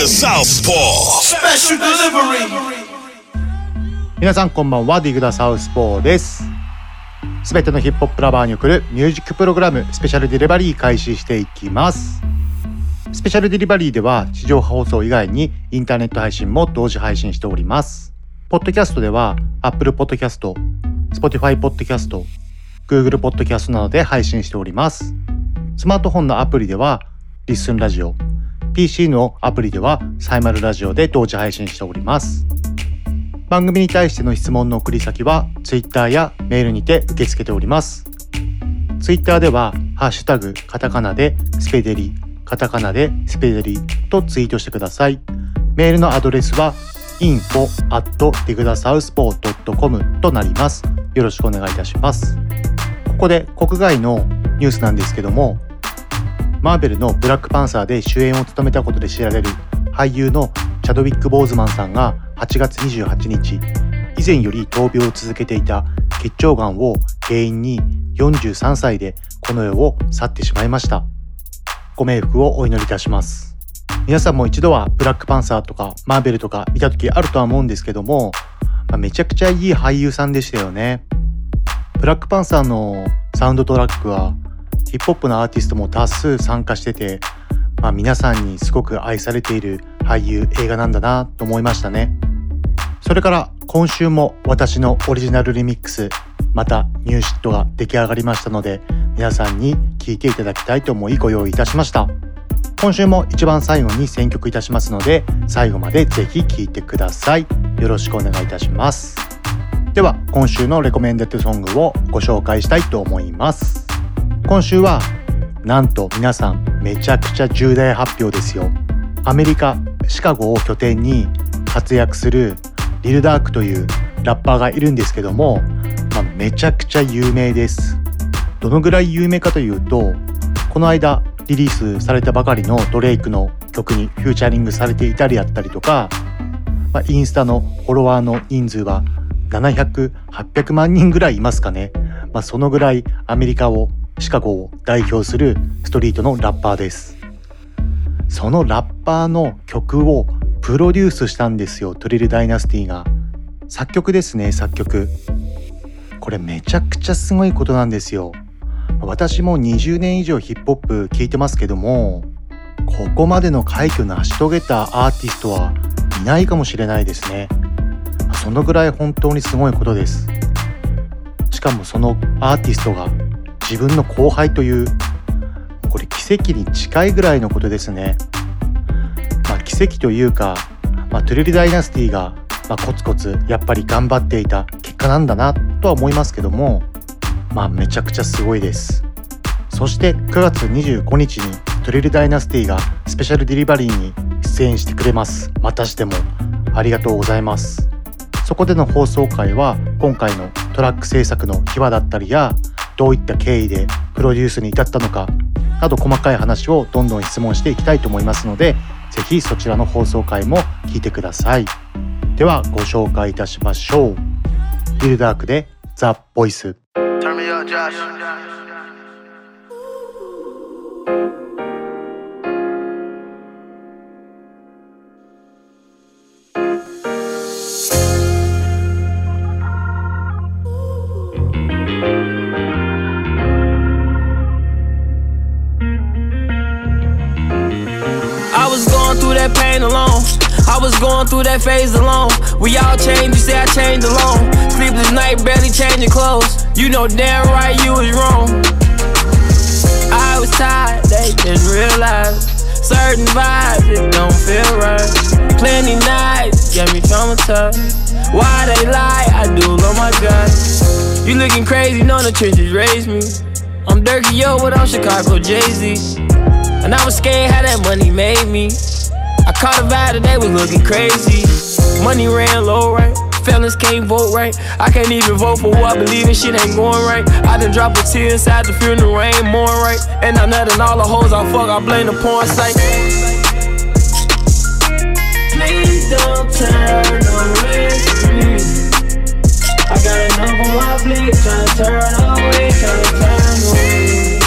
The Southpaw. Special delivery. 皆さんこんばんはディグダサウスポーです。すべてのヒップホップラバーに送るミュージックプログラムスペシャルデリバリー開始していきます。スペシャルデリバリーでは地上波放送以外にインターネット配信も同時配信しております。ポッドキャストでは Apple Podcast、Spotify Podcast、Google Podcast などで配信しております。スマートフォンのアプリではリッスンラジオ PC のアプリではサイマルラジオで同時配信しております番組に対しての質問の送り先は Twitter やメールにて受け付けております。Twitter では、ハッシュタグ、カタカナでスペデリ、カタカナでスペデリとツイートしてください。メールのアドレスは info at digdasouthpaw.com となります。よろしくお願いいたします。ここで国外のニュースなんですけども、マーベルのブラックパンサーで主演を務めたことで知られる俳優のチャドウィック・ボーズマンさんが8月28日以前より闘病を続けていた結腸がんを原因に43歳でこの世を去ってしまいました。ご冥福をお祈りいたします。皆さんも一度はブラックパンサーとかマーベルとか見た時あるとは思うんですけども、まあめちゃくちゃいい俳優さんでしたよね。ブラックパンサーのサウンドトラックはヒップホップのアーティストも多数参加してて、まあ、皆さんにすごく愛されている俳優映画なんだなと思いましたね。それから今週も私のオリジナルリミックスまたニューシットが出来上がりましたので皆さんに聴いていただきたいと思いご用意いたしました。今週も一番最後に選曲いたしますので最後までぜひ聴いてください。よろしくお願いいたします。では今週のレコメンデッドソングをご紹介したいと思います。今週はなんと皆さんめちゃくちゃ重大発表ですよアメリカシカゴを拠点に活躍するリルダークというラッパーがいるんですけども、まあ、めちゃくちゃ有名ですどのぐらい有名かというとこの間リリースされたばかりのドレイクの曲にフューチャリングされていたりやったりとか、まあ、インスタのフォロワーの人数は700、800万人ぐらいいますかね。まあ、そのぐらいアメリカを、シカゴを代表するストリートのラッパーです。そのラッパーの曲をプロデュースしたんですよ、トリルダイナスティが。作曲ですね、作曲。これめちゃくちゃすごいことなんですよ。私も20年以上ヒップホップ聴いてますけども、ここまでの快挙成し遂げたアーティストはいないかもしれないですね。そのぐらい本当にすごいことです。しかもそのアーティストが自分の後輩という、これ奇跡に近いぐらいのことですね。まあ奇跡というか、まあ、トゥレリダイナスティが、まあ、コツコツやっぱり頑張っていた結果なんだなとは思いますけども、まあめちゃくちゃすごいです。そして9月25日にトリルダイナスティがスペシャルデリバリーに出演してくれます。またしてもありがとうございます。そこでの放送回は今回のトラック制作の秘話だったりやどういった経緯でプロデュースに至ったのかなど細かい話をどんどん質問していきたいと思いますので是非そちらの放送回も聞いてください。ではご紹介いたしましょう。ビルダークでザ・ボイス。Through that phase alone. We all change, you say I changed alone. Sleepless night, barely changing clothes. You know damn right you was wrong. I was tired, they didn't realize. Certain vibes, it don't feel right. Plenty nights, get me traumatized. Why they lie? I do love my God. You looking crazy, know the trenches raised me. I'm Dirky Yo, but I'm Chicago Jay Z. And I was scared how that money made me. I caught a vibe they was looking crazy. Money ran low, right? Felons can't vote right. I can't even vote for who I believe in. Shit ain't going right. I done drop a tear inside the funeral rain, more right. And I'm nutting all the hoes I fuck. I blame the porn site. Please don't turn away from me. I got enough on my plate, tryna turn away, tryna turn away.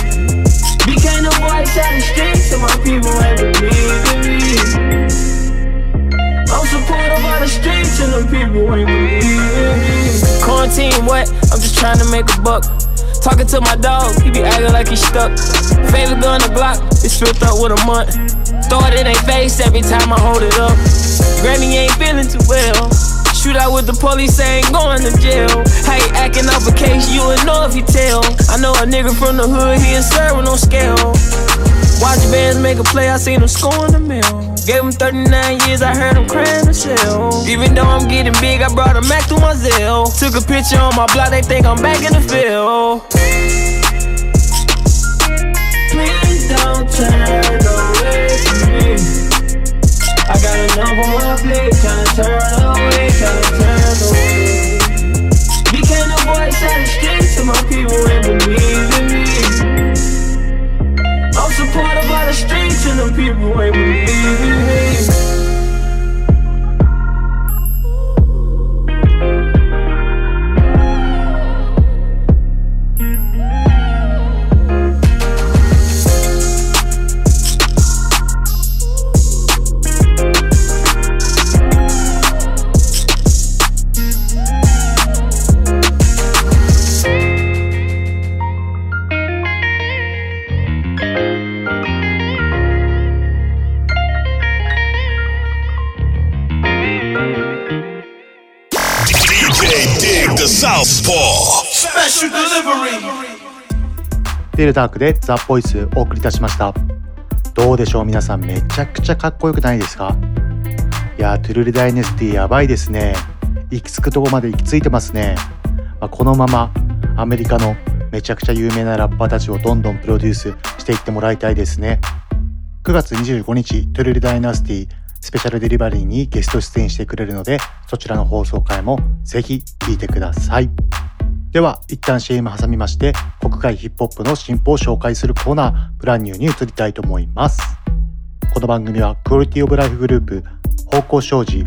Became voice out the streets, so my people What? I'm just trying to make a buck. Talking to my dog, he be acting like he stuck. Favorite gun the block, it's filled up with a month. Throw it in their face every time I hold it up. Granny ain't feeling too well. Shoot out with the police, ain't going to jail. How he acting up a case, you would know if you tell. I know a nigga from the hood, he ain't serving no scale. Watch bands make a play, I seen him scoring the mill. Gave him 39 years, I heard him crying the shell. Even though I'm getting big, I brought a Mac through my Zell. Took a picture on my block, they think I'm back in the field. Please don't turn away from me. I got enough on my plate, tryna turn away, tryna turn away. Became the voice out the streets, so my people ain't believing me. Supported by the streets, and the people ain't believing デルダークでザ・ボイスお送りいたしました。どうでしょう？皆さんめちゃくちゃかっこよくないですか？いやトゥルルダイネスティやばいですね。行き着くとこまで行き着いてますね、まあ、このままアメリカのめちゃくちゃ有名なラッパーたちをどんどんプロデュースしていってもらいたいですね。9月25日トゥルルダイナスティスペシャルデリバリーにゲスト出演してくれるのでそちらの放送回もぜひ聞いてください。では一旦 CM 挟みまして国外ヒップホップの進歩を紹介するコーナープランニューに移りたいと思います。この番組はクオリティオブライフグループ方向障子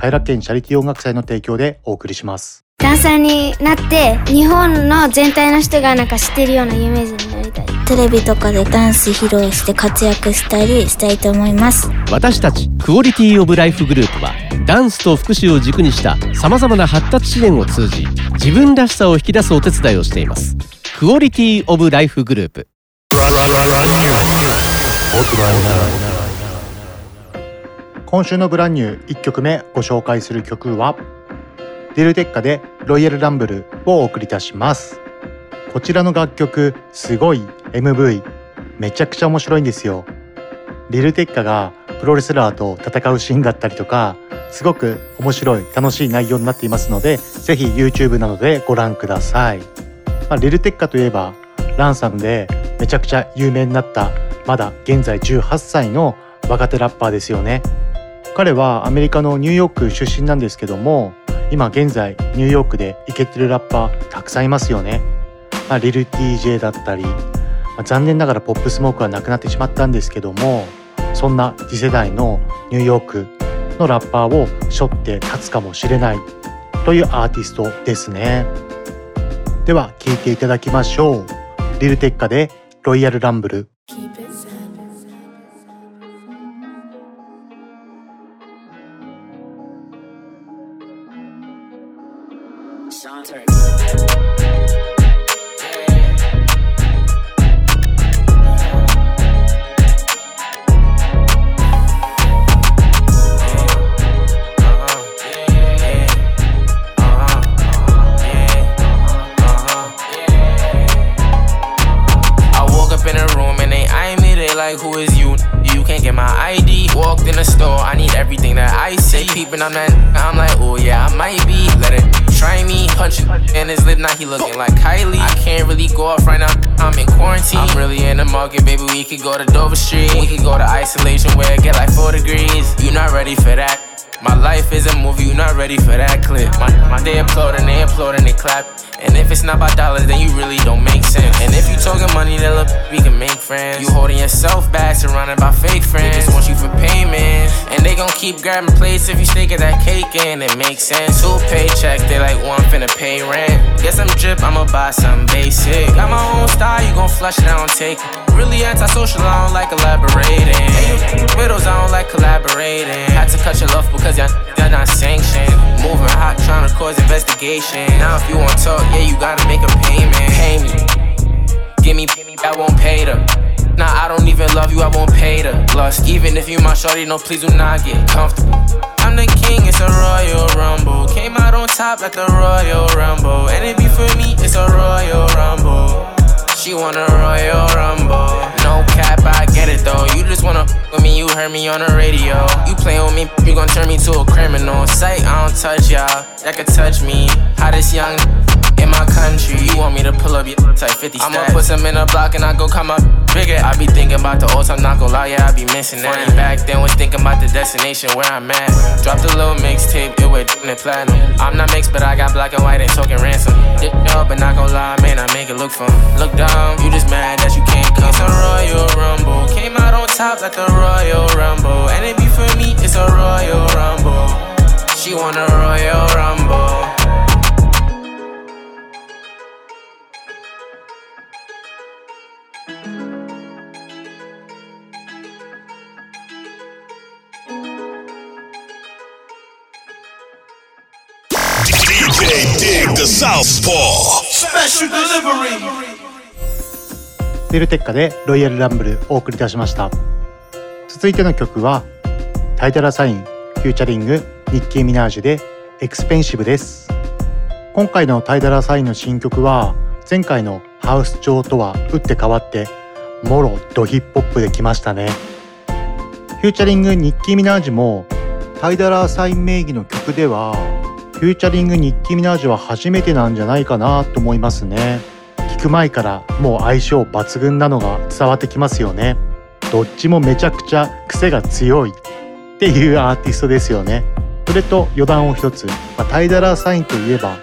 偕楽園チャリティー音楽祭の提供でお送りします。ダンサーになって日本の全体の人がなんか知ってるような有名人になりたい。テレビとかでダンス披露して活躍したりしたいと思います。私たちクオリティオブライフグループはダンスと福祉を軸にしたさまざまな発達支援を通じ自分らしさを引き出すお手伝いをしています。クオリティオブライフグループ。今週のブランニュー1曲目ご紹介する曲はデルテッカでロイヤルランブルをお送りいたします。こちらの楽曲すごい MV めちゃくちゃ面白いんですよ。リルテッカがプロレスラーと戦うシーンだったりとかすごく面白い楽しい内容になっていますのでぜひ YouTube などでご覧ください、まあ、リルテッカといえばランサムでめちゃくちゃ有名になったまだ現在18歳の若手ラッパーですよね。彼はアメリカのニューヨーク出身なんですけども今現在ニューヨークでイケてるラッパーたくさんいますよね、まあ、リル TJ だったり、まあ残念ながらポップスモークはなくなってしまったんですけどもそんな次世代のニューヨークのラッパーを背負って立つかもしれないというアーティストですね。では聴いていただきましょう。リルテッカでロイヤルランブル surrounded by fake friends. They just want you for payment. And they gon' keep grabbing plates if you stay get that cake in. It makes sense. Two paycheck, they like one finna pay rent. Guess I'm drip, I'ma buy something basic. Got my own style, you gon' flush it, I don't take it. Really antisocial, I don't like elaborating. Widows, I don't like collaborating. Had to cut your love because y'all, y'all not sanctioned. Moving hot, trying to cause investigation. Now if you want talk, yeah, you gotta make a payment. Pay me. Give me, I won't pay them. Nah, I don't even love you, I won't pay the lust. Even if you my shorty, no, please do not get comfortable. I'm the king, it's a royal rumble. Came out on top like the royal rumble. And it be for me, it's a royal rumble. She want a royal rumble. No cap, I get it though. You just wanna with me, you heard me on the radio. You play with me, you gon' turn me to a criminal. Sight, I don't touch y'all. That could touch me. How this young my country. You want me to pull up your type 50 stats. I'ma put some in a block and I go come up bigger. I be thinking about the old time, not gon' lie, yeah, I be missing that. Funny back then was thinking about the destination where I'm at. Dropped a little mixtape, it went in platinum. I'm not mixed, but I got black and white and token ransom. Dick up, but not gon' lie, man, I make it look fun. Look dumb, you just mad that you can't come. It's a Royal Rumble, came out on top like the Royal Rumble. And it be for me, it's a Royal Rumble. She want a Royal Rumble. Dig the Southpaw. Special delivery. デルテッカでロイヤルランブルお送りいたしました続いての曲はタイダラーサインフューチャリングニッキー・ミナージュでエクスペンシブです今回のタイダラーサインの新曲は前回のハウス調とは打って変わってもろドヒップホップで来ましたねフューチャリングニッキー・ミナージュもタイダラーサイン名義の曲ではフューチャリングニッキー・ミナージュは初めてなんじゃないかなと思いますね。聞く前からもう相性抜群なのが伝わってきますよね。どっちもめちゃくちゃ癖が強いっていうアーティストですよね。それと余談を一つ、まあ、タイダラーサインといえば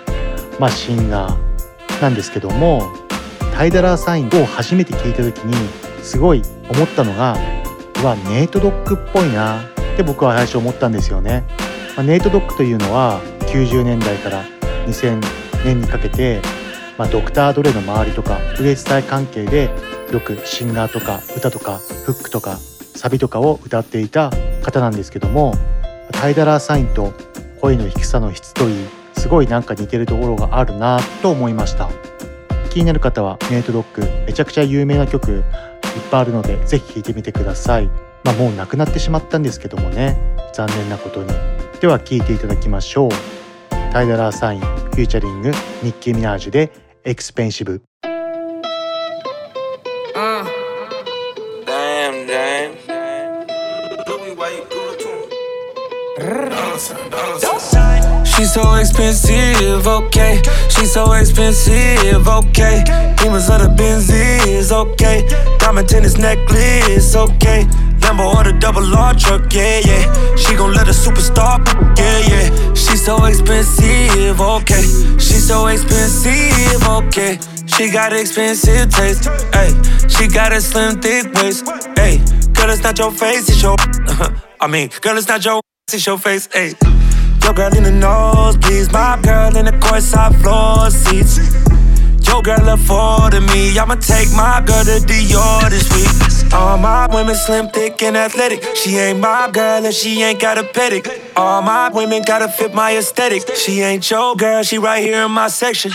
まあシンガーなんですけどもタイダラーサインを初めて聞いた時にすごい思ったのがうわネイトドッグっぽいなって僕は最初思ったんですよね、まあ、ネイトドッグというのは90年代から2000年にかけてまあ、ドクター・ドレの周りとかウエスタイ関係でよくシンガーとか歌とかフックとかサビとかを歌っていた方なんですけどもタイダラーサインと声の低さの質といいすごいなんか似てるところがあるなと思いました。気になる方はネイトドッグめちゃくちゃ有名な曲いっぱいあるのでぜひ聴いてみてください。まあもうなくなってしまったんですけどもね。残念なことに。では聴いていただきましょう。タイダラーサインフューチャリングニッキー・ミナージュでエクスペンシブ She's so expensive, okay. She's so expensive, okay. Demons of the Benzies, okay. Diamond tennis necklace, okay. Lambo or the double R truck, yeah, yeah. She gon' let a superstar, yeah, yeah. She so expensive, okay. She so expensive, okay. She got expensive taste, hey. She got a slim, thick waist, hey. Girl, it's not your face, it's your. I mean, girl, it's not your, it's your face, hey. Your girl in the nosebleeds, my girl in the courtside floor seats. Your girl afforded me, I'ma take my girl to Dior this week. All my women slim, thick, and athletic. She ain't my girl if she ain't got a pedic. All my women gotta fit my aesthetic. She ain't your girl, she right here in my section.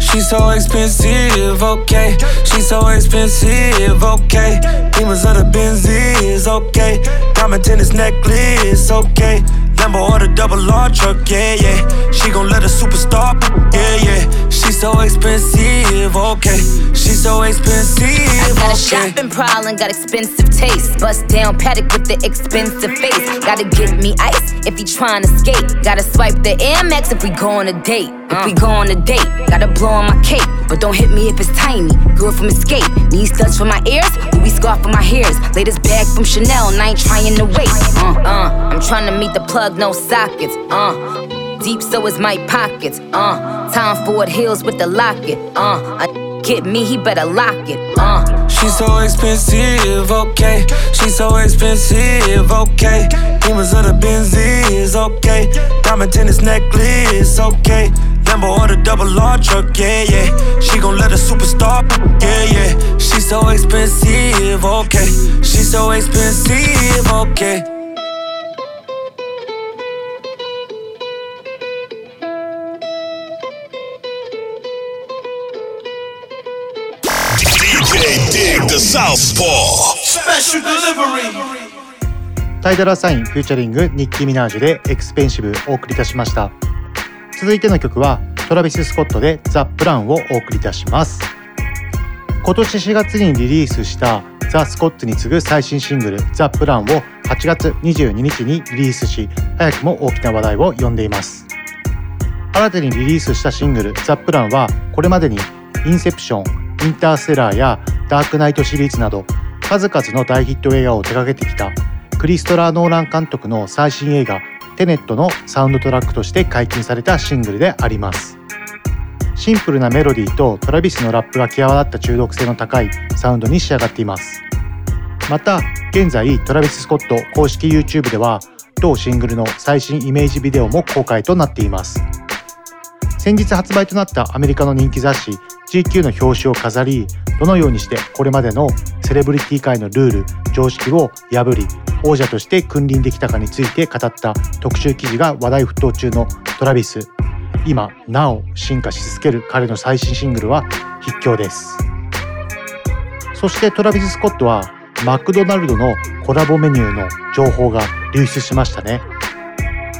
She's so expensive, okay. She's so expensive, okay. Demons of the Benzies, okay. Diamond tennis necklace, okay. Lambo or the double R truck, yeah, yeah. She gon' let a superstar, yeah, yeah. She's so expensive, okay. She's so expensive, I got a shopping problem, got expensive taste. Bust down paddock with the expensive face. Gotta get me ice if he trying to skate. Gotta swipe the Amex if we go on a date. If we go on a date, gotta blow on my cake. But don't hit me if it's tiny. Girl from Escape. Need studs for my ears, Louis scarf for my hairs. Latest bag from Chanel, and I ain't trying to wait. Uh, uh, I'm trying to meet the plug, no sockets. Uh, deep so is my pockets. Uh, time for it heels with the locket. Uh, get me, he better lock it. Uh. She's so expensive, okay. She's so expensive, okay. Demons of the Benzies, okay. Diamond tennis necklace, okay. Lambo or the double R truck, yeah, yeah. She gon' let a superstar, yeah, yeah. She's so expensive, okay. She's so expensive, okay. タイダラサインフューチャリングニッキー・ミナージュでエクスペンシブお送りいたしました。続いての曲はトラビス・スコットでザ・プランをお送りいたします。今年4月にリリースしたザ・スコットに次ぐ最新シングルザ・プランを8月22日にリリースし早くも大きな話題を呼んでいます。新たにリリースしたシングルザ・プランはこれまでにインセプションインターステラーやダークナイトシリーズなど数々の大ヒット映画を手掛けてきたクリストファー・ノーラン監督の最新映画テネットのサウンドトラックとして解禁されたシングルであります。シンプルなメロディーとトラビスのラップが際立った中毒性の高いサウンドに仕上がっています。また現在トラビス・スコット公式 YouTube では同シングルの最新イメージビデオも公開となっています。先日発売となったアメリカの人気雑誌 GQ の表紙を飾りどのようにしてこれまでのセレブリティ界のルール常識を破り王者として君臨できたかについて語った特集記事が話題沸騰中のトラビス。今なお進化し続ける彼の最新シングルは必聴です。そしてトラビス・スコットはマクドナルドのコラボメニューの情報が流出しましたね。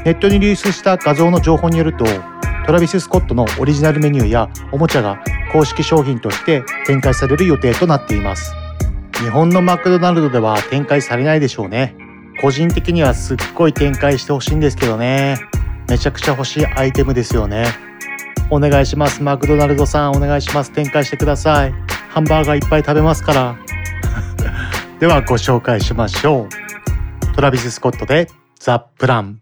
ネットに流出した画像の情報によるとトラビス・スコットのオリジナルメニューやおもちゃが公式商品として展開される予定となっています。日本のマクドナルドでは展開されないでしょうね。個人的にはすっごい展開してほしいんですけどね。めちゃくちゃ欲しいアイテムですよね。お願いします。マクドナルドさんお願いします。展開してください。ハンバーガーいっぱい食べますから。ではご紹介しましょう。トラビス・スコットでザ・プラン。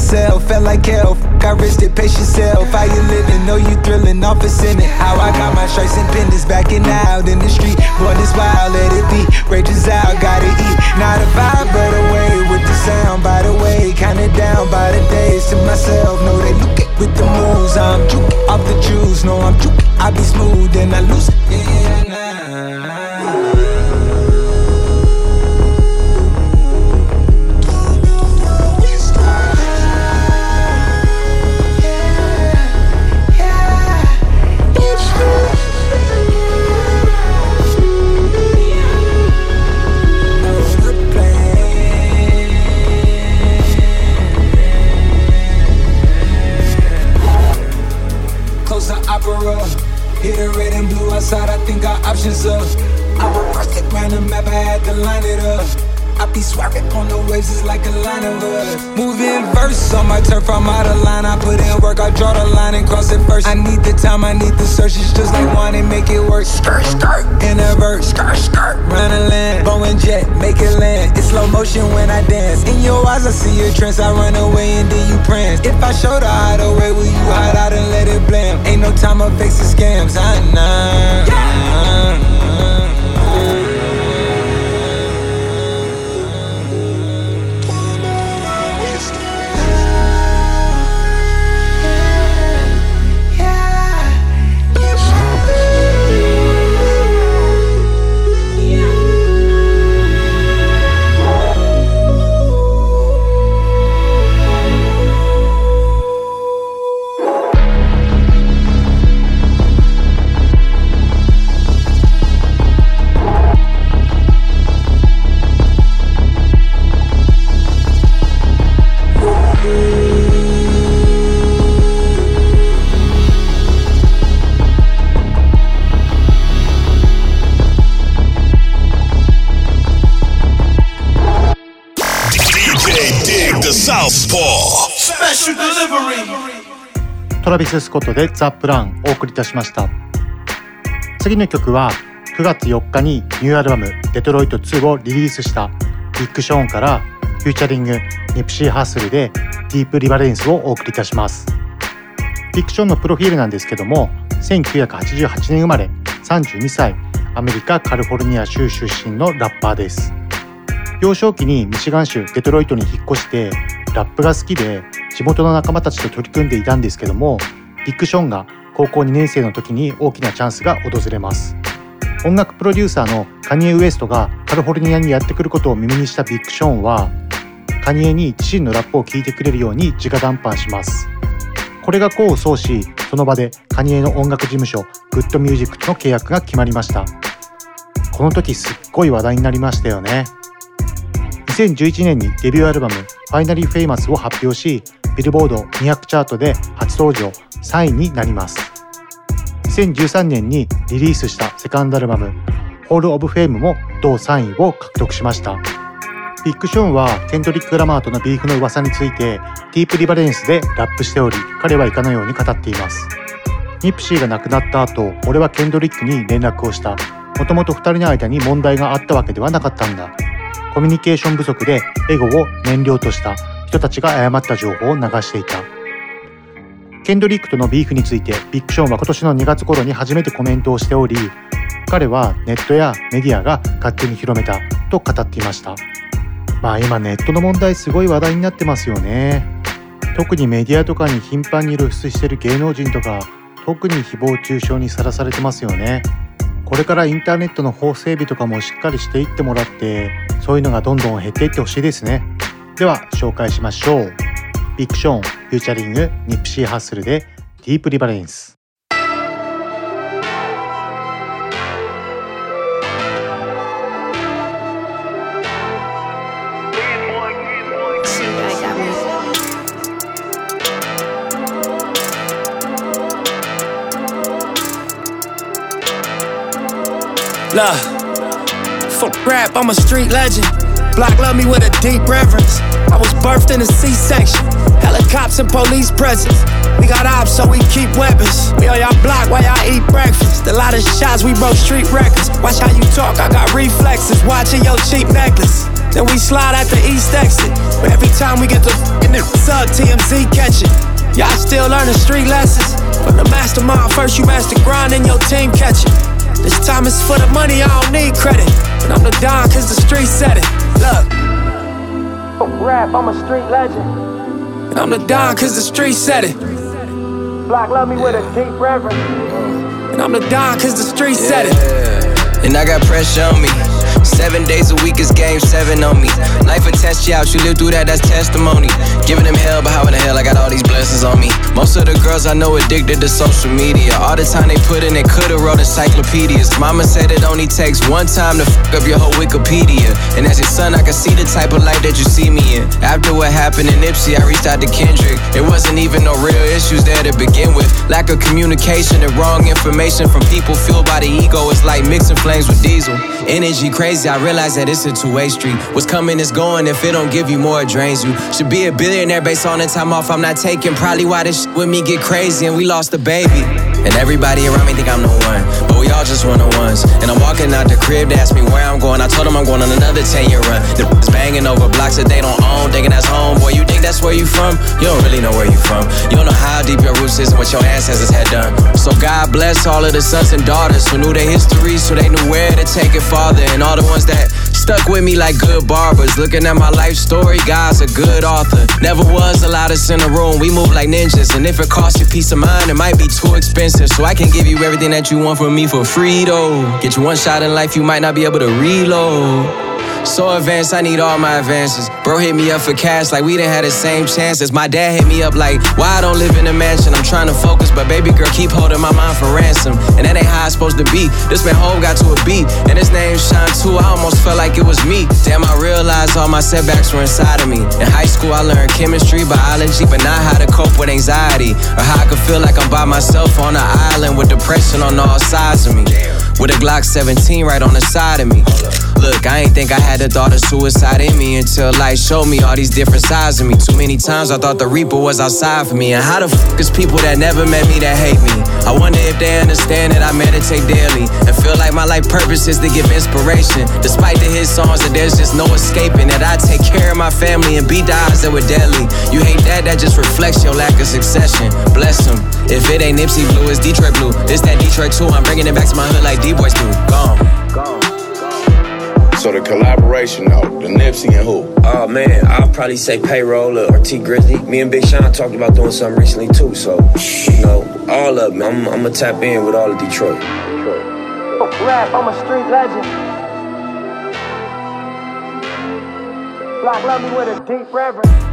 Myself, felt like hell. Got risked it, pace yourself. How you living? Know you thrilling, office in it. How I got my stripes and pendants backing out in the street. Boy, this wild, let it be. Rages out, gotta eat. Not a vibe, but away with the sound. By the way, kinda down by the days to myself. Know they look it with the moves. I'm juking off the juice. No, I'm juking. I be smooth and I lose it. Yeah, nah. Hit a red and blue outside, I think our options up. I reversed it, ran the map, I had to line it up. I be swerving on the waves, it's like a line of us. Moving verse on my turf, I'm out of line. I put in work, I draw the line and cross it first. I need the time, I need the search. It's just like one and make it work. Skirt, skirt, in a verse, skirt, skirt. Run a land, bow and jet, make it land. It's slow motion when I dance. In your eyes, I see your trance. I run away and then you prance. If I show the hideaway, will you hide out and let it blame? Ain't no time to face the scams. I know. Yeah. ビス・スコットでザ・プランお送りいたしました。次の曲は9月4日にニューアルバム「デトロイト2」をリリースしたビッグ・ショーンからフューチャリングニプシー・ハッスルでディープ・リバレンスをお送りいたします。ビッグ・ショーンのプロフィールなんですけども1988年生まれ32歳アメリカ・カリフォルニア州出身のラッパーです。幼少期にミシガン州デトロイトに引っ越してラップが好きで地元の仲間たちと取り組んでいたんですけどもビッグショーンが高校2年生の時に大きなチャンスが訪れます。音楽プロデューサーのカニエ・ウエストがカリフォルニアにやってくることを耳にしたビッグショーンはカニエに自身のラップを聴いてくれるように直談判します。これが功を奏しその場でカニエの音楽事務所グッドミュージックとの契約が決まりました。この時すっごい話題になりましたよね。2011年にデビューアルバム「ファイナリー・フェイマス」を発表しビルボード200チャートで初登場3位になります。2013年にリリースしたセカンドアルバム「ホール・オブ・フェイム」も同3位を獲得しました。ビッグショーンはケンドリック・ラマーとのビーフの噂についてディープリバレンスでラップしており彼は以下のように語っています。ニプシーが亡くなった後俺はケンドリックに連絡をした。もともと2人の間に問題があったわけではなかったんだ。コミュニケーション不足でエゴを燃料とした。人たちが誤った情報を流していた。ケンドリックとのビーフについてビッグショーンは今年の2月頃に初めてコメントをしており彼はネットやメディアが勝手に広めたと語っていました。まあ今ネットの問題すごい話題になってますよね。特にメディアとかに頻繁に露出してる芸能人とか特に誹謗中傷にさらされてますよね。これからインターネットの法整備とかもしっかりしていってもらってそういうのがどんどん減っていってほしいですね。では紹介しましょうビッグショーンフューチャリングニプシーハッスルでディープリバレンスラ fuck rap, I'm a street legend. Block love me with a deep reverence. I was birthed in a C-section. Helicopters and police presence. We got ops, so we keep weapons. We on y'all block while y'all eat breakfast. A lot of shots, we broke street records. Watch how you talk, I got reflexes. Watching your cheap necklace. Then we slide at the east exit. But every time we get the in the sub, TMZ catch it. Y'all still learning street lessons. From the mastermind, first you master grind and your team catch it. This time it's for the money, I don't need credit. But I'm the Don cause the street said it. Look. Rap, I'm a street legend. And I'm the Don cause the street said it. Black love me with a deep reverence. And I'm the Don cause the street said it. And I got pressure on me. Seven days a week is game seven on me. Life and test you out, you live through that, that's testimony. Giving them hell, but how in the hell I got all these blessings on me? Most of the girls I know addicted to social media. All the time they put in, they could've wrote encyclopedias. Mama said it only takes one time to fuck up your whole Wikipedia. And as your son, I can see the type of life that you see me in. After what happened in Ipsy, I reached out to Kendrick. It wasn't even no real issues there to begin with. Lack of communication and wrong information from people fueled by the ego. It's like mixing flames with diesel. Energy crazy crazy, I realize that it's a two-way street. What's coming is going, if it don't give you more, it drains you. Should be a billionaire based on the time off I'm not taking. Probably why this with me get crazy and we lost a baby. And everybody around me think I'm the one. We all just one on ones. And I'm walking out the crib, they ask me where I'm going. I told them I'm going on another 10 year run. The banging over blocks that they don't own, thinking that's home. Boy, you think that's where you from? You don't really know where you from. You don't know how deep your roots is and what your ancestors had done. So God bless all of the sons and daughters who knew their history, so they knew where to take it farther. And all the ones that stuck with me like good barbers. Looking at my life story, God's a good author. Never was a of in a room, we move like ninjas. And if it costs you peace of mind, it might be too expensive. So I can give you everything that you want from me for free, though. Get you one shot in life, you might not be able to reload. So advanced, I need all my advances. Bro hit me up for cash like we didn't have the same chances. My dad hit me up like, why I don't live in a mansion? I'm trying to focus, but baby girl keep holding my mind for ransom. And that ain't how it's supposed to be. This man home got to a beat, and his name Sean too. I almost felt like it was me. Damn, I realized all my setbacks were inside of me. In high school, I learned chemistry, biology, but not how to cope with anxiety. Or how I could feel like I'm by myself on an island with depression on all sides of me. With a Glock 17 right on the side of me. Look, I ain't think I had a thought of suicide in me until life showed me all these different sides of me. Too many times I thought the Reaper was outside for me. And how the fuck is people that never met me that hate me? I wonder if they understand that I meditate daily and feel like my life purpose is to give inspiration. Despite the hit songs, that there's just no escaping. That I take care of my family and beat the odds that were deadly. You hate that, that just reflects your lack of succession. Bless them. If it ain't Nipsey Blue, it's Detroit Blue. It's that Detroit too. I'm bringing it back to my hood like D-Boys do. Gone. Gone. So the collaboration though, the Nipsey and who? Oh man, I'll probably say payroll or T Grizzly. Me and Big Sean talked about doing something recently too. So you know, all of them. I'm, I'm gonna tap in with all of Detroit. Detroit. Rap, I'm a street legend. Block love me with a deep reverence.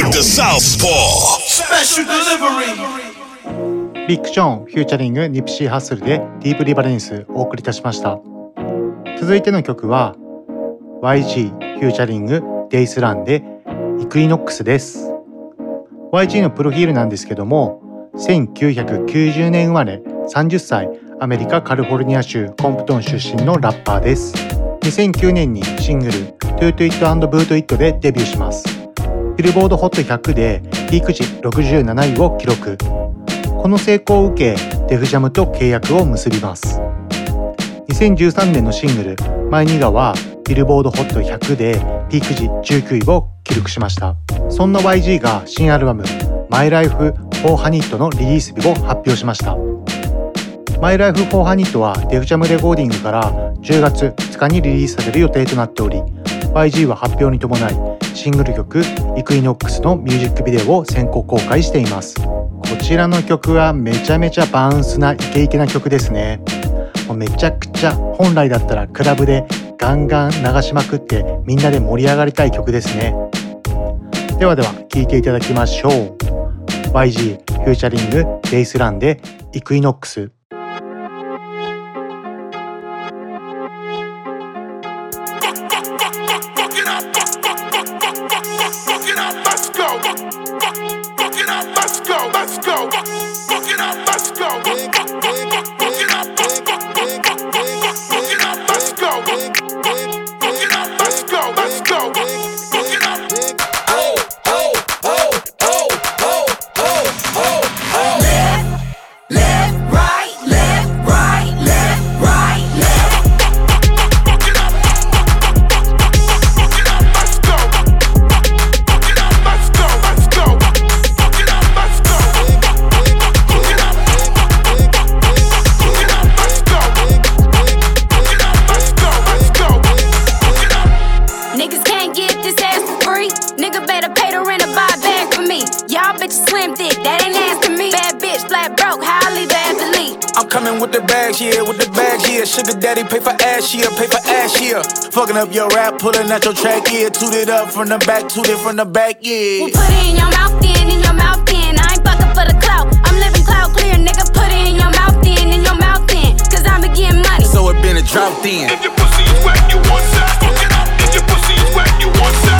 Dig the Southpaw Special Delivery. ビッグショーンフューチャリングニプシーハッスルでディープリバレンスお送りいたしました。続いての曲は YG フューチャリングデイスランでイクイノックスです。YG のプロフィールなんですけども1990年生まれ30歳アメリカカリフォルニア州コンプトン出身のラッパーです。2009年にシングル「トゥートイットブートイットでデビューしますビルボード HOT100 でピーク時67位を記録。この成功を受けデフジャムと契約を結びます。2013年のシングル「マイニガ」はビルボード HOT100 でピーク時19位を記録しました。そんな YG が新アルバム「My Life for Hanit」のリリース日を発表しました。My Life for Hanit はデフジャムレコーディングから10月2日にリリースされる予定となっており YG は発表に伴いシングル曲「イクイノックス」のミュージックビデオを先行公開しています。こちらの曲はめちゃめちゃバウンスなイケイケな曲ですね。もうめちゃくちゃ本来だったらクラブでガンガン流しまくってみんなで盛り上がりたい曲ですね。ではでは聴いていただきましょう。YG フューチャリングベースランでイクイノックス。Fucking up your rap, pulling out your track, yeah. Toot it up from the back, toot it from the back, yeah. We'll put it in your mouth, then, in your mouth, then. I ain't fucking for the clout. I'm living cloud clear, nigga. Put it in your mouth, then, in your mouth, then. Cause I'm getting money. So it been a drought then. If your pussy is wet, you want side, fuck it up. If your pussy is wet, you want side,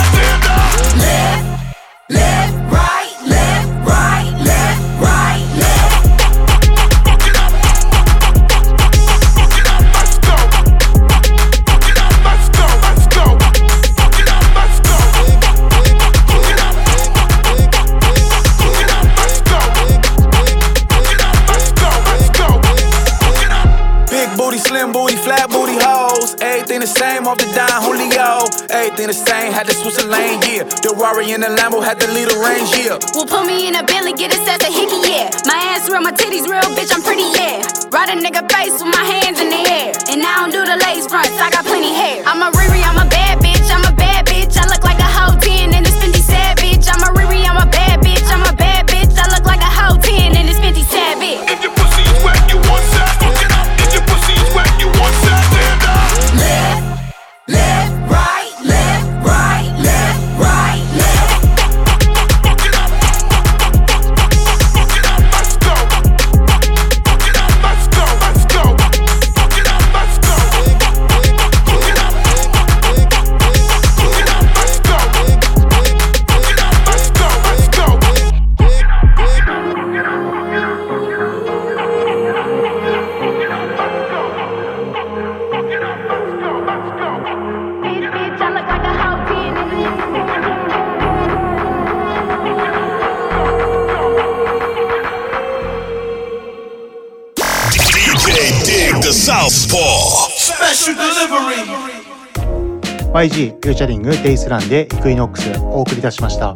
チャリングデイスランでイクイノックスお送りいたしました。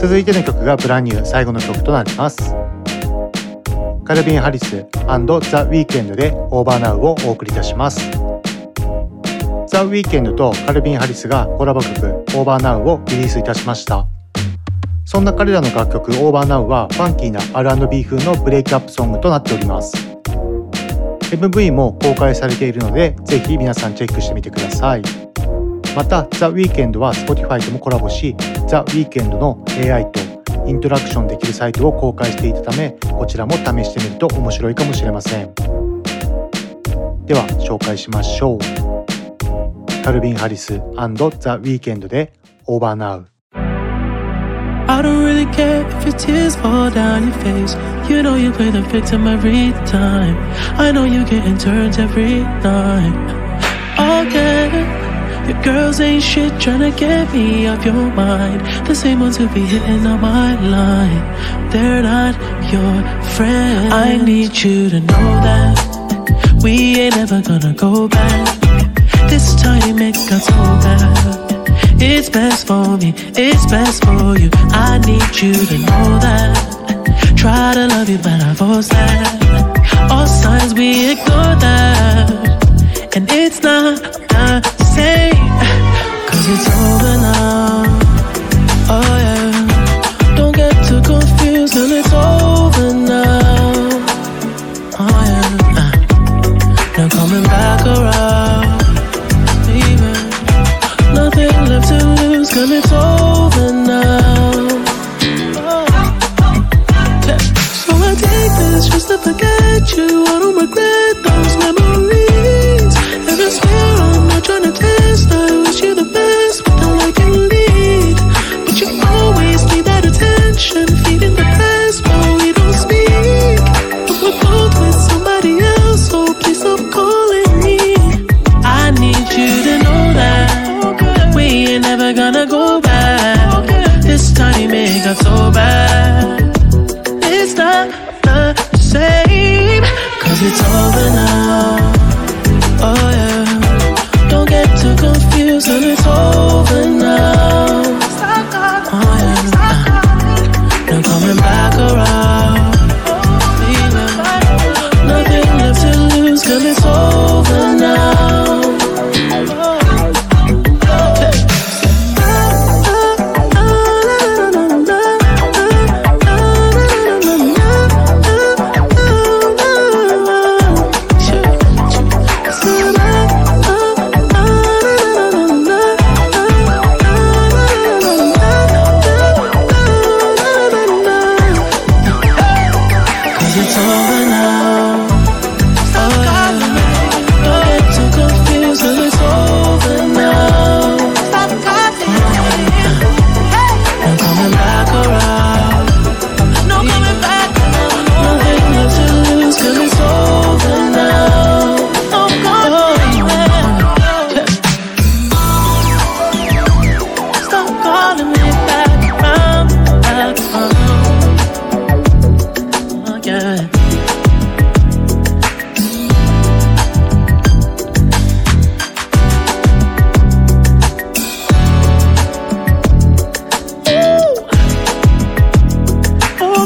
続いての曲が brand new 最後の曲となります。カルビン・ハリスザ・ウィークエンドで Over Now をお送りいたします。ザ・ウィークエンドとカルビン・ハリスがコラボ曲 Over Now をリリースいたしました。そんな彼らの楽曲 Over Now はファンキーな R&B 風の break-up song となっております。MV も公開されているのでぜひ皆さんチェックしてみてください。また The Weeknd は Spotify ともコラボし The Weeknd の AI とイントラクションできるサイトを公開していたためこちらも試してみると面白いかもしれませんでは紹介しましょうカルビン・ハリス &The Weeknd で Over Now I don't really care if your tears fall down your face. You know you play the victim every time. I know you getting turned every night. Again, your girls ain't shit tryna get me off your mind. The same ones who be hitting on my line. They're not your friends. I need you to know that we ain't ever gonna go back. This tiny make got so bad. It's best for me, it's best for you. I need you to know that. Try to love you, but I force that. All signs we ignore that. And it's not the same. Cause it's over now. Oh yeah. Don't get too confused, and it's over now. Oh yeah. Uh, Now coming back around. Leaving. Nothing left to lose, cause it's over now. So I take this just to forget you. I don't regret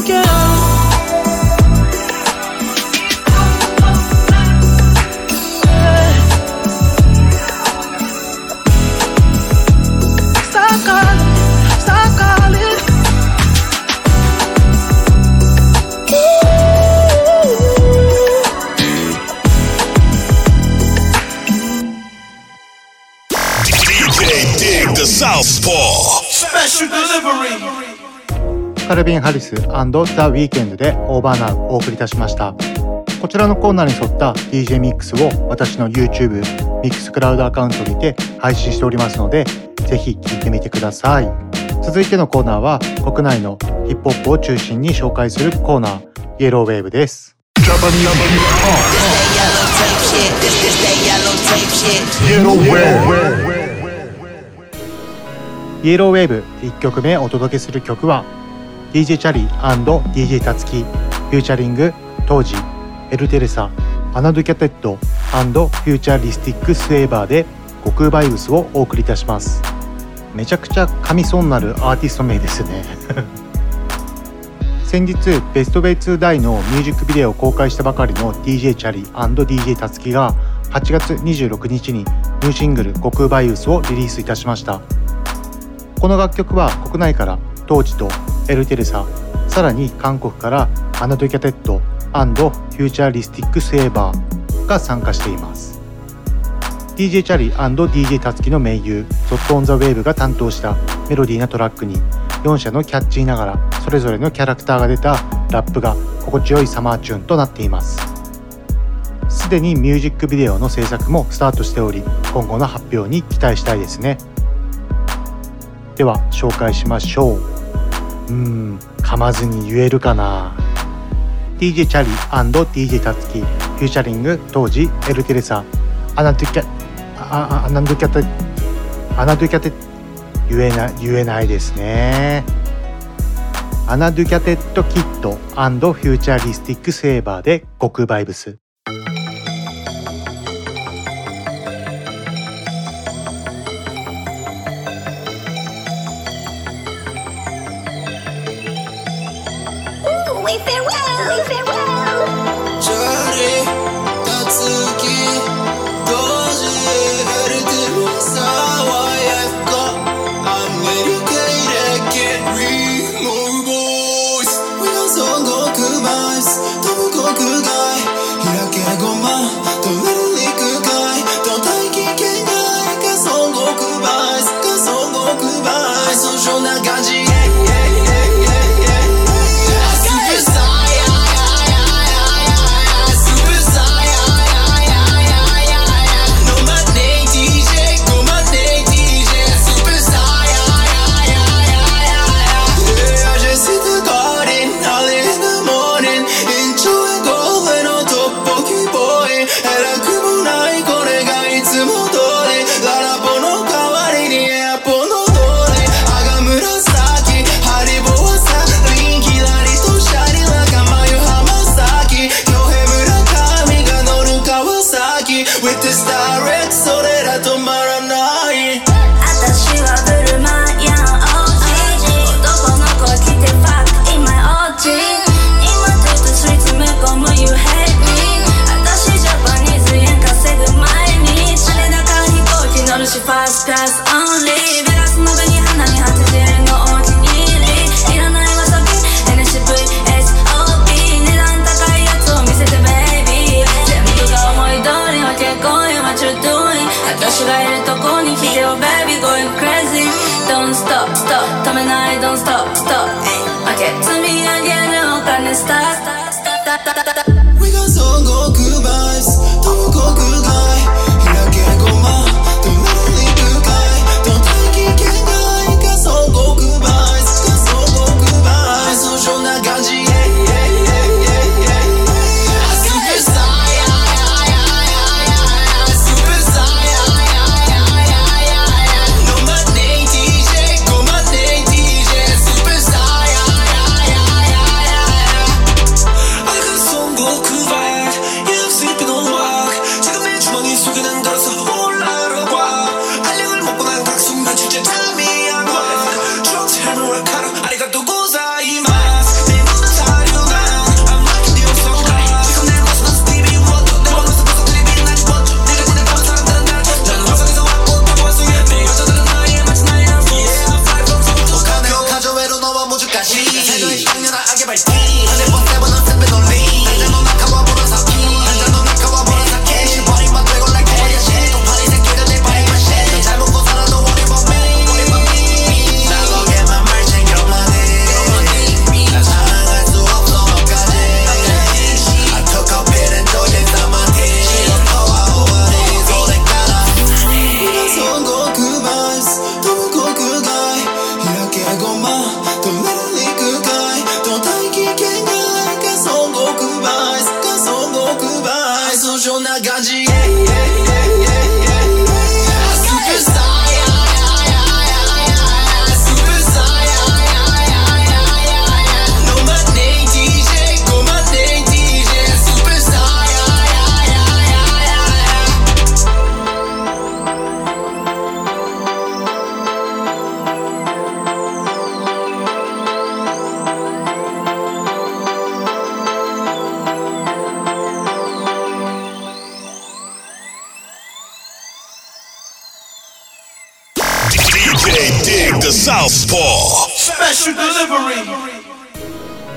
get. カルビン・ハリスザ・ウィーケンドでオーバーナウお送りいたしました。こちらのコーナーに沿った DJ ミックスを私の YouTube ミックスクラウドアカウントにて配信しておりますのでぜひ聴いてみてください。続いてのコーナーは国内のヒップホップを中心に紹介するコーナーイエローウェーブです。イエローウェーブ1曲目お届けする曲は DJ チャリー &DJ タツキフューチャリング当時エルテレサアナドキャテッドフューチャリスティックスウェーバーで悟空バイブスをお送りいたします。めちゃくちゃ噛みそうなるアーティスト名ですね。先日 Best Way 2 Die のミュージックビデオを公開したばかりの DJ チャリ &DJ タツキが8月26日にニューシングル「悟空バイウス」をリリースいたしました。この楽曲は国内から Tohji とエルテレサさらに韓国から Uneducated フューチャーリスティックスウェーバーが参加しています。DJ チャリ &DJ タツキの盟友ゾット・オン・ザ・ウェーブが担当したメロディーなトラックに4者のキャッチーながらそれぞれのキャラクターが出たラップが心地よいサマーチューンとなっています。すでにミュージックビデオの制作もスタートしており今後の発表に期待したいですね。では紹介しましょう。うん。噛まずに言えるかな。DJ チャリ &DJ タツキ featuring Tohji エルテレサアナドゥキャアナドゥキャテアナドゥキャテ言えない言えないですね。 Uneducated Kid フューチャリスティックスウェーバーで悟空バイブス。Don't stop stop 負け積み上げるお金 start We got 孫悟空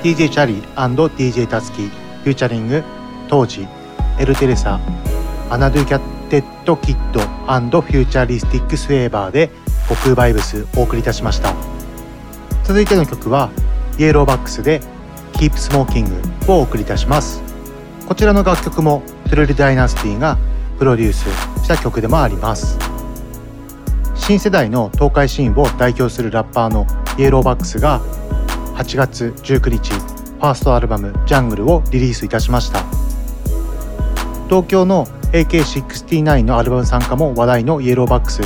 DJ チャリー &DJ タツキ featuring Tohji エルテレサ Uneducated Kid フューチャリスティックスウェーバーで悟空バイブスお送りいたしました。続いての曲はイエローバックスで Keep Smoking をお送りいたします。こちらの楽曲もトゥルリダイナスティがプロデュースした曲でもあります。新世代の東海シーンを代表するラッパーのイエローバックスが8月19日ファーストアルバム「ジャングル」をリリースいたしました。東京の AK69 のアルバム参加も話題のイエローバックス。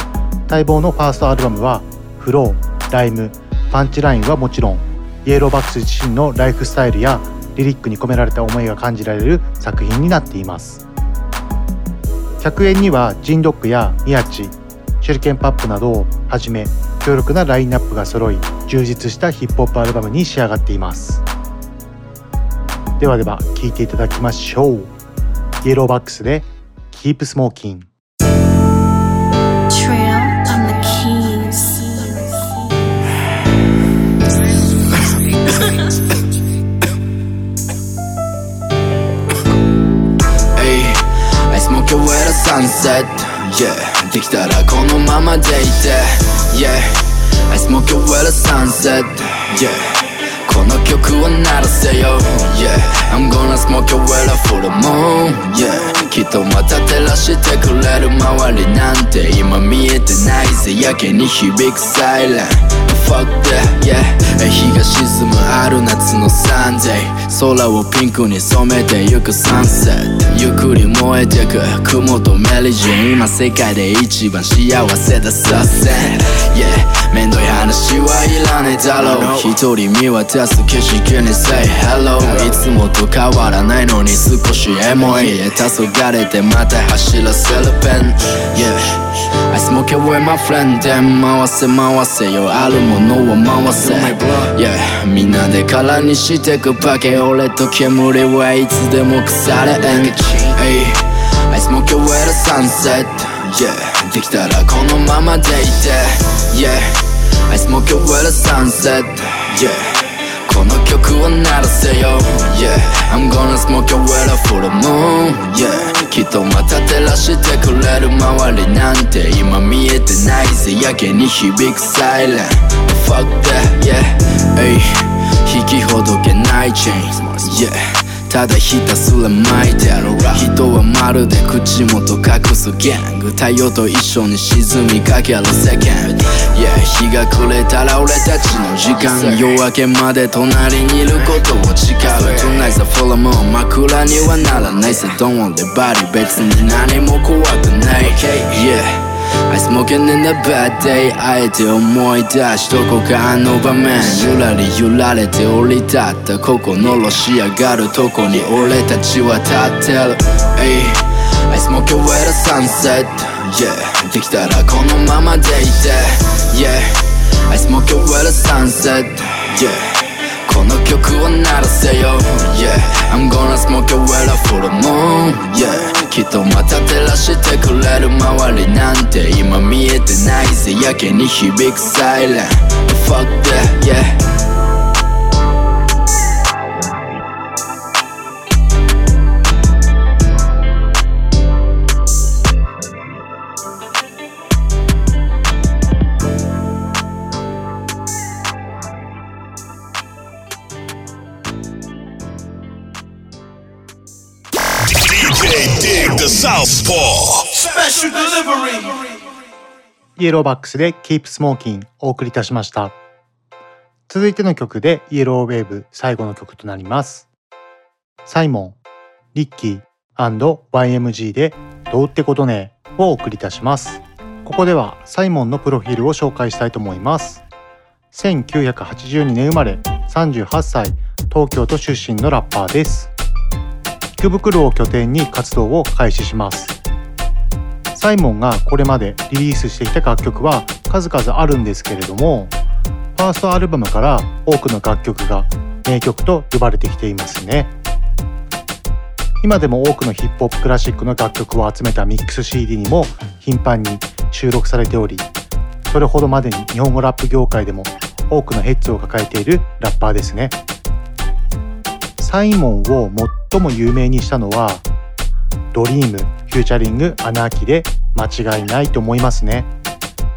待望のファーストアルバムはフローライム。パンチラインはもちろんイエローバックス自身のライフスタイルやリリックに込められた思いが感じられる作品になっています。100円にはジンドックやミヤチシュリケンパップなどをはじめ強力なラインナップが揃い充実したヒップホップアルバムに仕上がっています。ではでは聴いていただきましょう。イエローバックスで Keep Smoking sunset. Yeah できたらこのままでいて Yeah I smoke away the sunset Yeah この曲を鳴らせよ Yeah I'm gonna smoke away the full moon Yeah きっとまた照らしてくれる周りなんて今見えてないぜやけに響くサイレン Fuck that, yeah. 日が沈むある夏のサンデー。空をピンクに染めてゆくサンセット。ゆっくり燃えてく雲とメリジン。今世界で一番幸せださ。せ Yeah. めんどい話はいらねえだろう。一人見渡す景色に Say hello いつもと変わらないのに少しエモい。黄昏れてまた走らせるペン。Yeah I smoke away my friend で回せ回せよ。あるものを回せ。Yeah みんなで空にしてくパケ俺と煙はいつでも腐れん。Hey I smoke away the sunset Yeah できたらこのままでいて Yeah I smoke away the sunset Yeah この曲を鳴らせよ Yeah I'm gonna smoke away the full moon Yeah きっとまた照らしてくれる周りなんて今見えてないぜやけに響くサイレン Fuck that yeah Ay 引きほどけないチェーン Yeah ただひたすら巻いてる人はまるで口元隠すギャング。太陽と一緒に沈みかける世間。Yeah 日が暮れたら俺たちの時間。夜明けまで隣にいることを誓う。Tonight's a full moon 枕にはならない。さ Don't want the body 別に何も怖くない。Yeah I smoking in the bad day あえて思い出しどこかあの場面ゆらり揺られて降り立ったここのろし上がるとこに俺たちは立ってる Ay, I smoke away the sunset Yeah できたらこのままでいて Yeah I smoke away the sunset Yeah この曲を鳴らせよ Yeah I'm gonna smoke away the full moon Yeah きっとまた照らしてくれる周りなんて今見えてないぜやけに響くサイレン Fuck that yeah Special delivery. イエローバックスで Keep Smoking お送りいたしました。続いての曲でイエローウェーブ最後の曲となります。サイモン、リッキー &YMG でどうってことねをお送りいたします。ここではサイモンのプロフィールを紹介したいと思います。1982年生まれ38歳東京都出身のラッパーです。池袋を拠点に活動を開始します。サイモンがこれまでリリースしてきた楽曲は数々あるんですけれどもファーストアルバムから多くの楽曲が名曲と呼ばれてきていますね。今でも多くのヒップホップクラシックの楽曲を集めたミックス CD にも頻繁に収録されておりそれほどまでに日本語ラップ業界でも多くのヘッズを抱えているラッパーですね。サイモンを最も有名にしたのは Dream featuring アナーキーで間違いないと思いますね。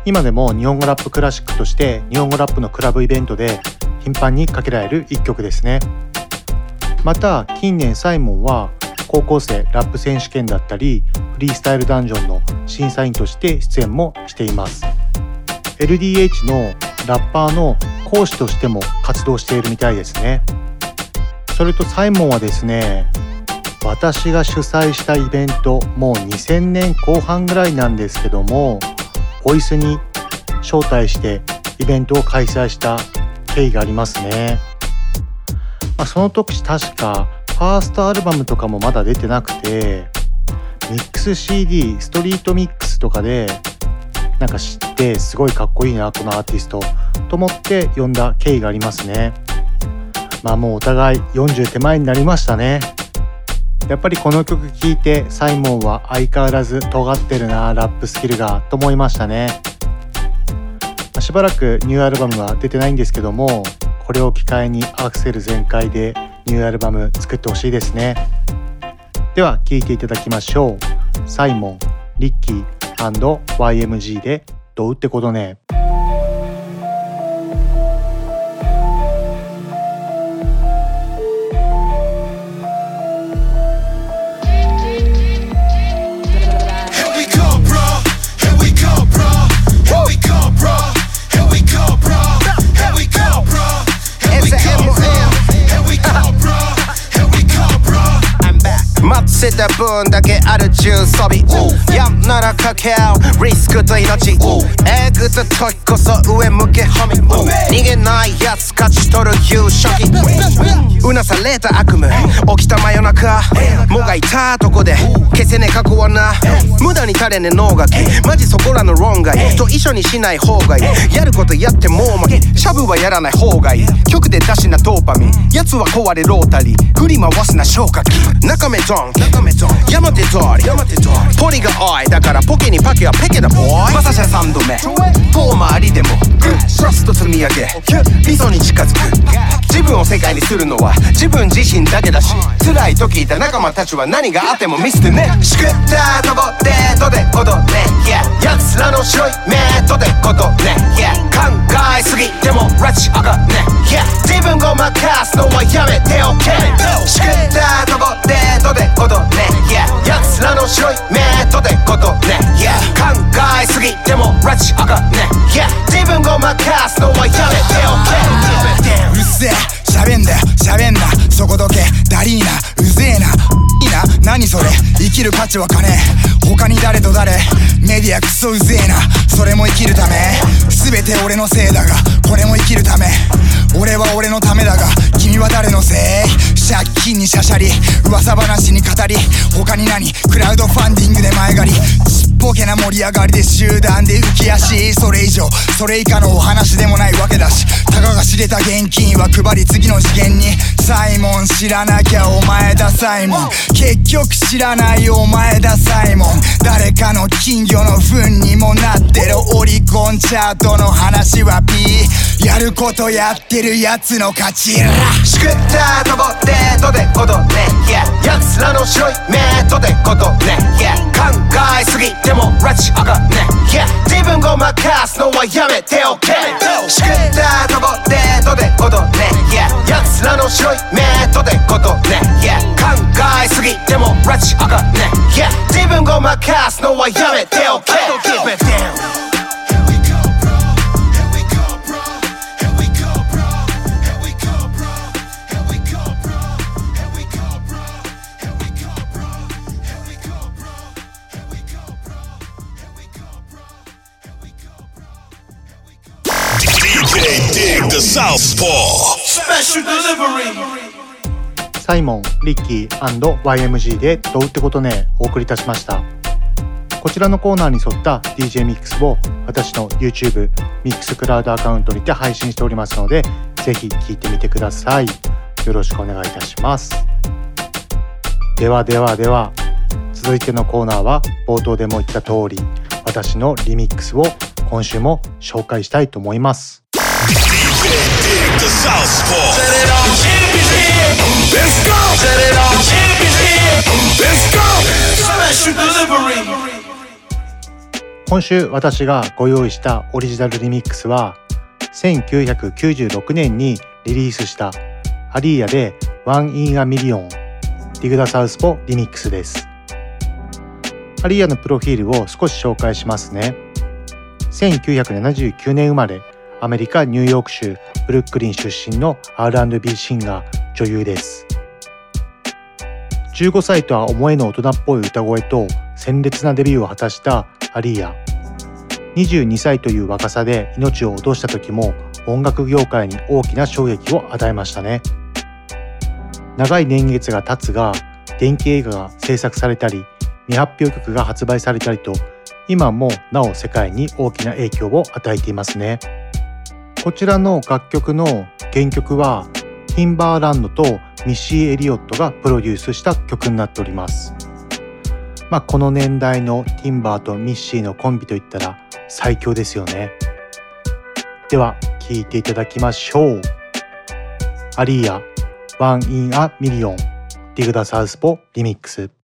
今でも日本語ラップクラシックとして日本語ラップのクラブイベントで頻繁にかけられる一曲ですね。また近年サイモンは高校生ラップ選手権だったりフリースタイルダンジョンの審査員として出演もしています。LDH のラッパーの講師としても活動しているみたいですね。それとサイモンはですね私が主催したイベントもう2000年後半ぐらいなんですけどもボイスに招待してイベントを開催した経緯がありますね、まあ、その時確かファーストアルバムとかもまだ出てなくてミックス CD ストリートミックスとかでなんか知ってすごいかっこいいなこのアーティストと思って呼んだ経緯がありますね。まあもうお互い40手前になりましたね。やっぱりこの曲聴いてサイモンは相変わらず尖ってるなラップスキルがと思いましたね。しばらくニューアルバムは出てないんですけどもこれを機会にアクセル全開でニューアルバム作ってほしいですね。では聴いていただきましょう。サイモン、リッキー &YMG でどうってことね。待ってた分だけある重装備やんならかけ合う。リスクと命。えぐった時こそ上向けホミ逃げないやつ勝ち取る優勝機うなされた悪夢。起きた真夜中。もがいたとこで。消せねえ過去はな。無駄に垂れねえ脳がき。マジそこらの論外。と一緒にしない方がいい。やることやってもう負けシャブはやらない方がいい。曲で出しなドーパミン。やつは壊れロータリー。振り回すな消火器。中目ドン。山手通り。ポリが多い。だからポケにパケはペケだボーイ。まさしゃ3度目。遠回りでも。トラスト積み上げ。理想に近づく。自分を世界にするのは自分自身だけだし辛い時いた仲間たちは何があっても見捨てね。しくったとこでとでことね Yeah 奴らの白い目とでことね Yeah 考えすぎても拉致あがね Yeah 自分を任すのはやめておけ。しくったとこでとでことね Yeah 奴らの白い目とでことね Yeah 考えすぎても拉致あがね Yeah 自分を任すのはやめておけ。うっせえ喋んだよ喋んなそこどけダリーナうぜえないいな何それ生きる価値は金他に誰と誰メディアクソうぜえなそれも生きるため全て俺のせいだがこれも生きるため俺は俺のためだが君は誰のせい借金にしゃしゃり噂話に語り他に何クラウドファンディングで前借りちっぽけな盛り上がりで集団で浮き足それ以上それ以下のお話でもないわけだしたかが知れた現金は配り次の次元にサイモン知らなきゃお前だサイモン。結局知らないお前だサイモン。誰かの金魚の糞にもなってる。オリコンチャートの話は B やることやってるやつの勝ち。しくったとこでとでことね。Yeah 奴らの白い目とでことね。Yeah 考えすぎても拉致あがね。Yeah 自分を任すのはやめておけ。しくったとこでとでことね。Yeah 奴らの白い目とでことね。Yeah 考えすぎても拉致あがね。Yeah 自分を任すのはやめておけ Keep it down DJ Dig the Southpaw. Special delivery. サイモン、リッキー &YMG でどうってことね。お送りいたしました。こちらのコーナーに沿った DJ ミックスを私の YouTube ミックスクラウドアカウントにて配信しておりますのでぜひ聴いてみてください。よろしくお願いいたします。ではではでは続いてのコーナーは冒頭でも言った通り私のリミックスを今週も紹介したいと思います。今週私がご用意したオリジナルリミックスは1996年にリリースしたアリーヤでハリミアのプロフィールを少し紹介しますね。1979年生まれアメリカ・ニューヨーク州ブルックリン出身の R&B シンガー女優です。15歳とは思えぬ大人っぽい歌声と鮮烈なデビューを果たしたアリーヤ。22歳という若さで命を落とした時も音楽業界に大きな衝撃を与えましたね。長い年月が経つが電気映画が制作されたり未発表曲が発売されたりと今もなお世界に大きな影響を与えていますね。こちらの楽曲の原曲はティンバーランドとミッシー・エリオットがプロデュースした曲になっております。まあこの年代のティンバーとミッシーのコンビといったら最強ですよね。では聴いていただきましょう。アリーヤ One in a Million ディグダサウスポリミックス。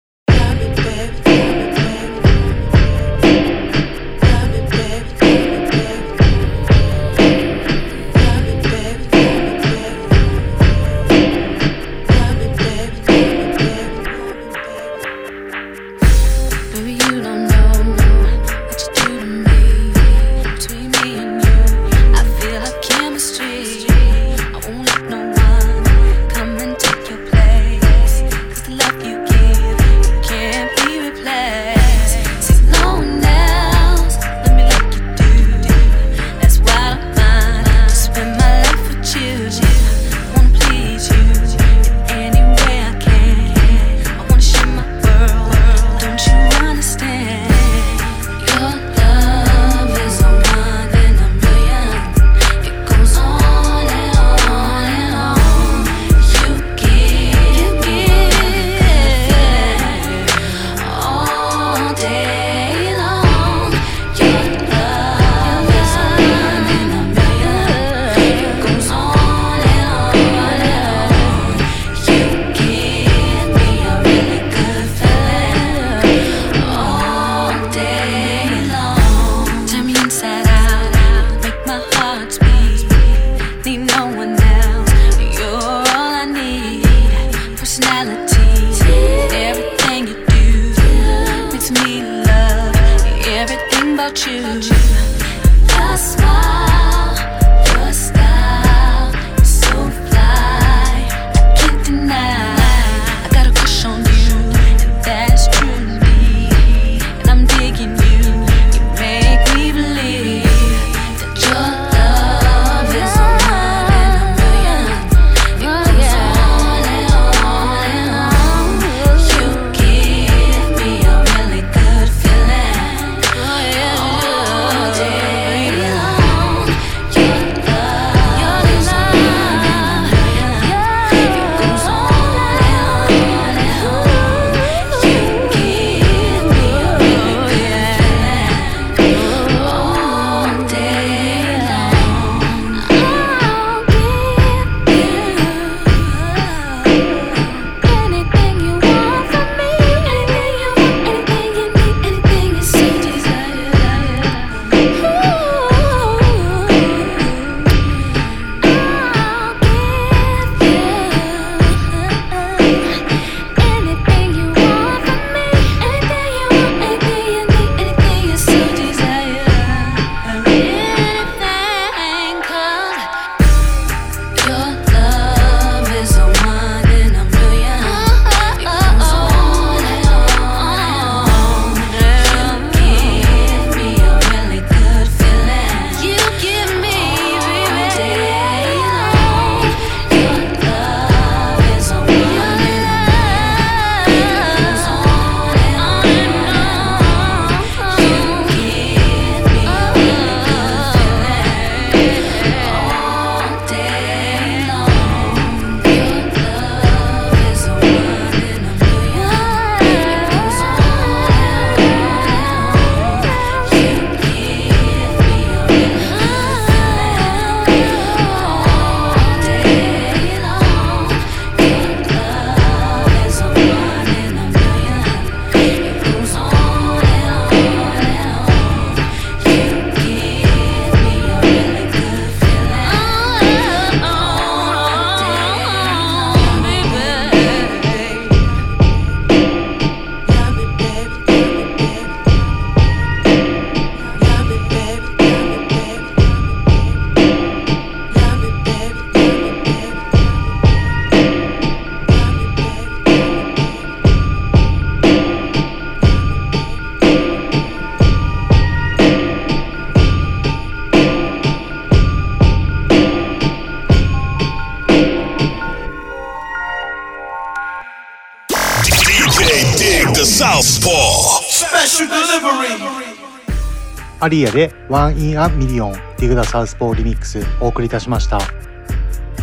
アリアで One in a Million ディグダサウスポーリミックスお送りいたしました。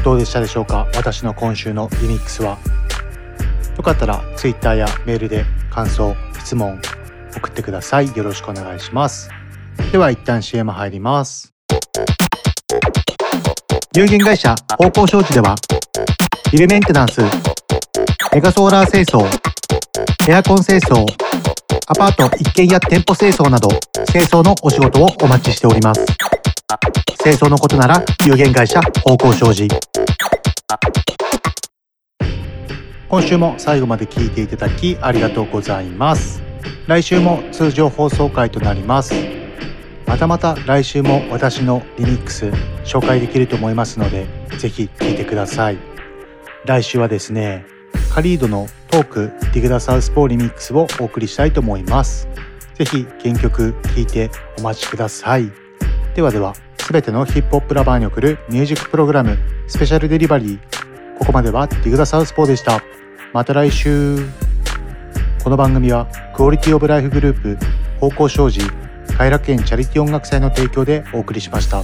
どうでしたでしょうか？私の今週のリミックスは？よかったら Twitter やメールで感想質問送ってください。よろしくお願いします。では一旦 CM 入ります。有限会社方向商事ではビルメンテナンスメガソーラー清掃エアコン清掃アパート一軒家店舗清掃など清掃のお仕事をお待ちしております。清掃のことなら有限会社方向商事。今週も最後まで聞いていただきありがとうございます。来週も通常放送回となります。またまた来週も私のリミックス紹介できると思いますのでぜひ聞いてください。来週はですねカリードのトークディグダサウスポーリミックスをお送りしたいと思います。ぜひ原曲聴いてお待ちください。ではではすべてのヒップホップラバーに送るミュージックプログラムスペシャルデリバリーここまではディグダサウスポーでした。また来週。この番組はクオリティオブライフグループ方向障子偕楽園チャリティ音楽祭の提供でお送りしました。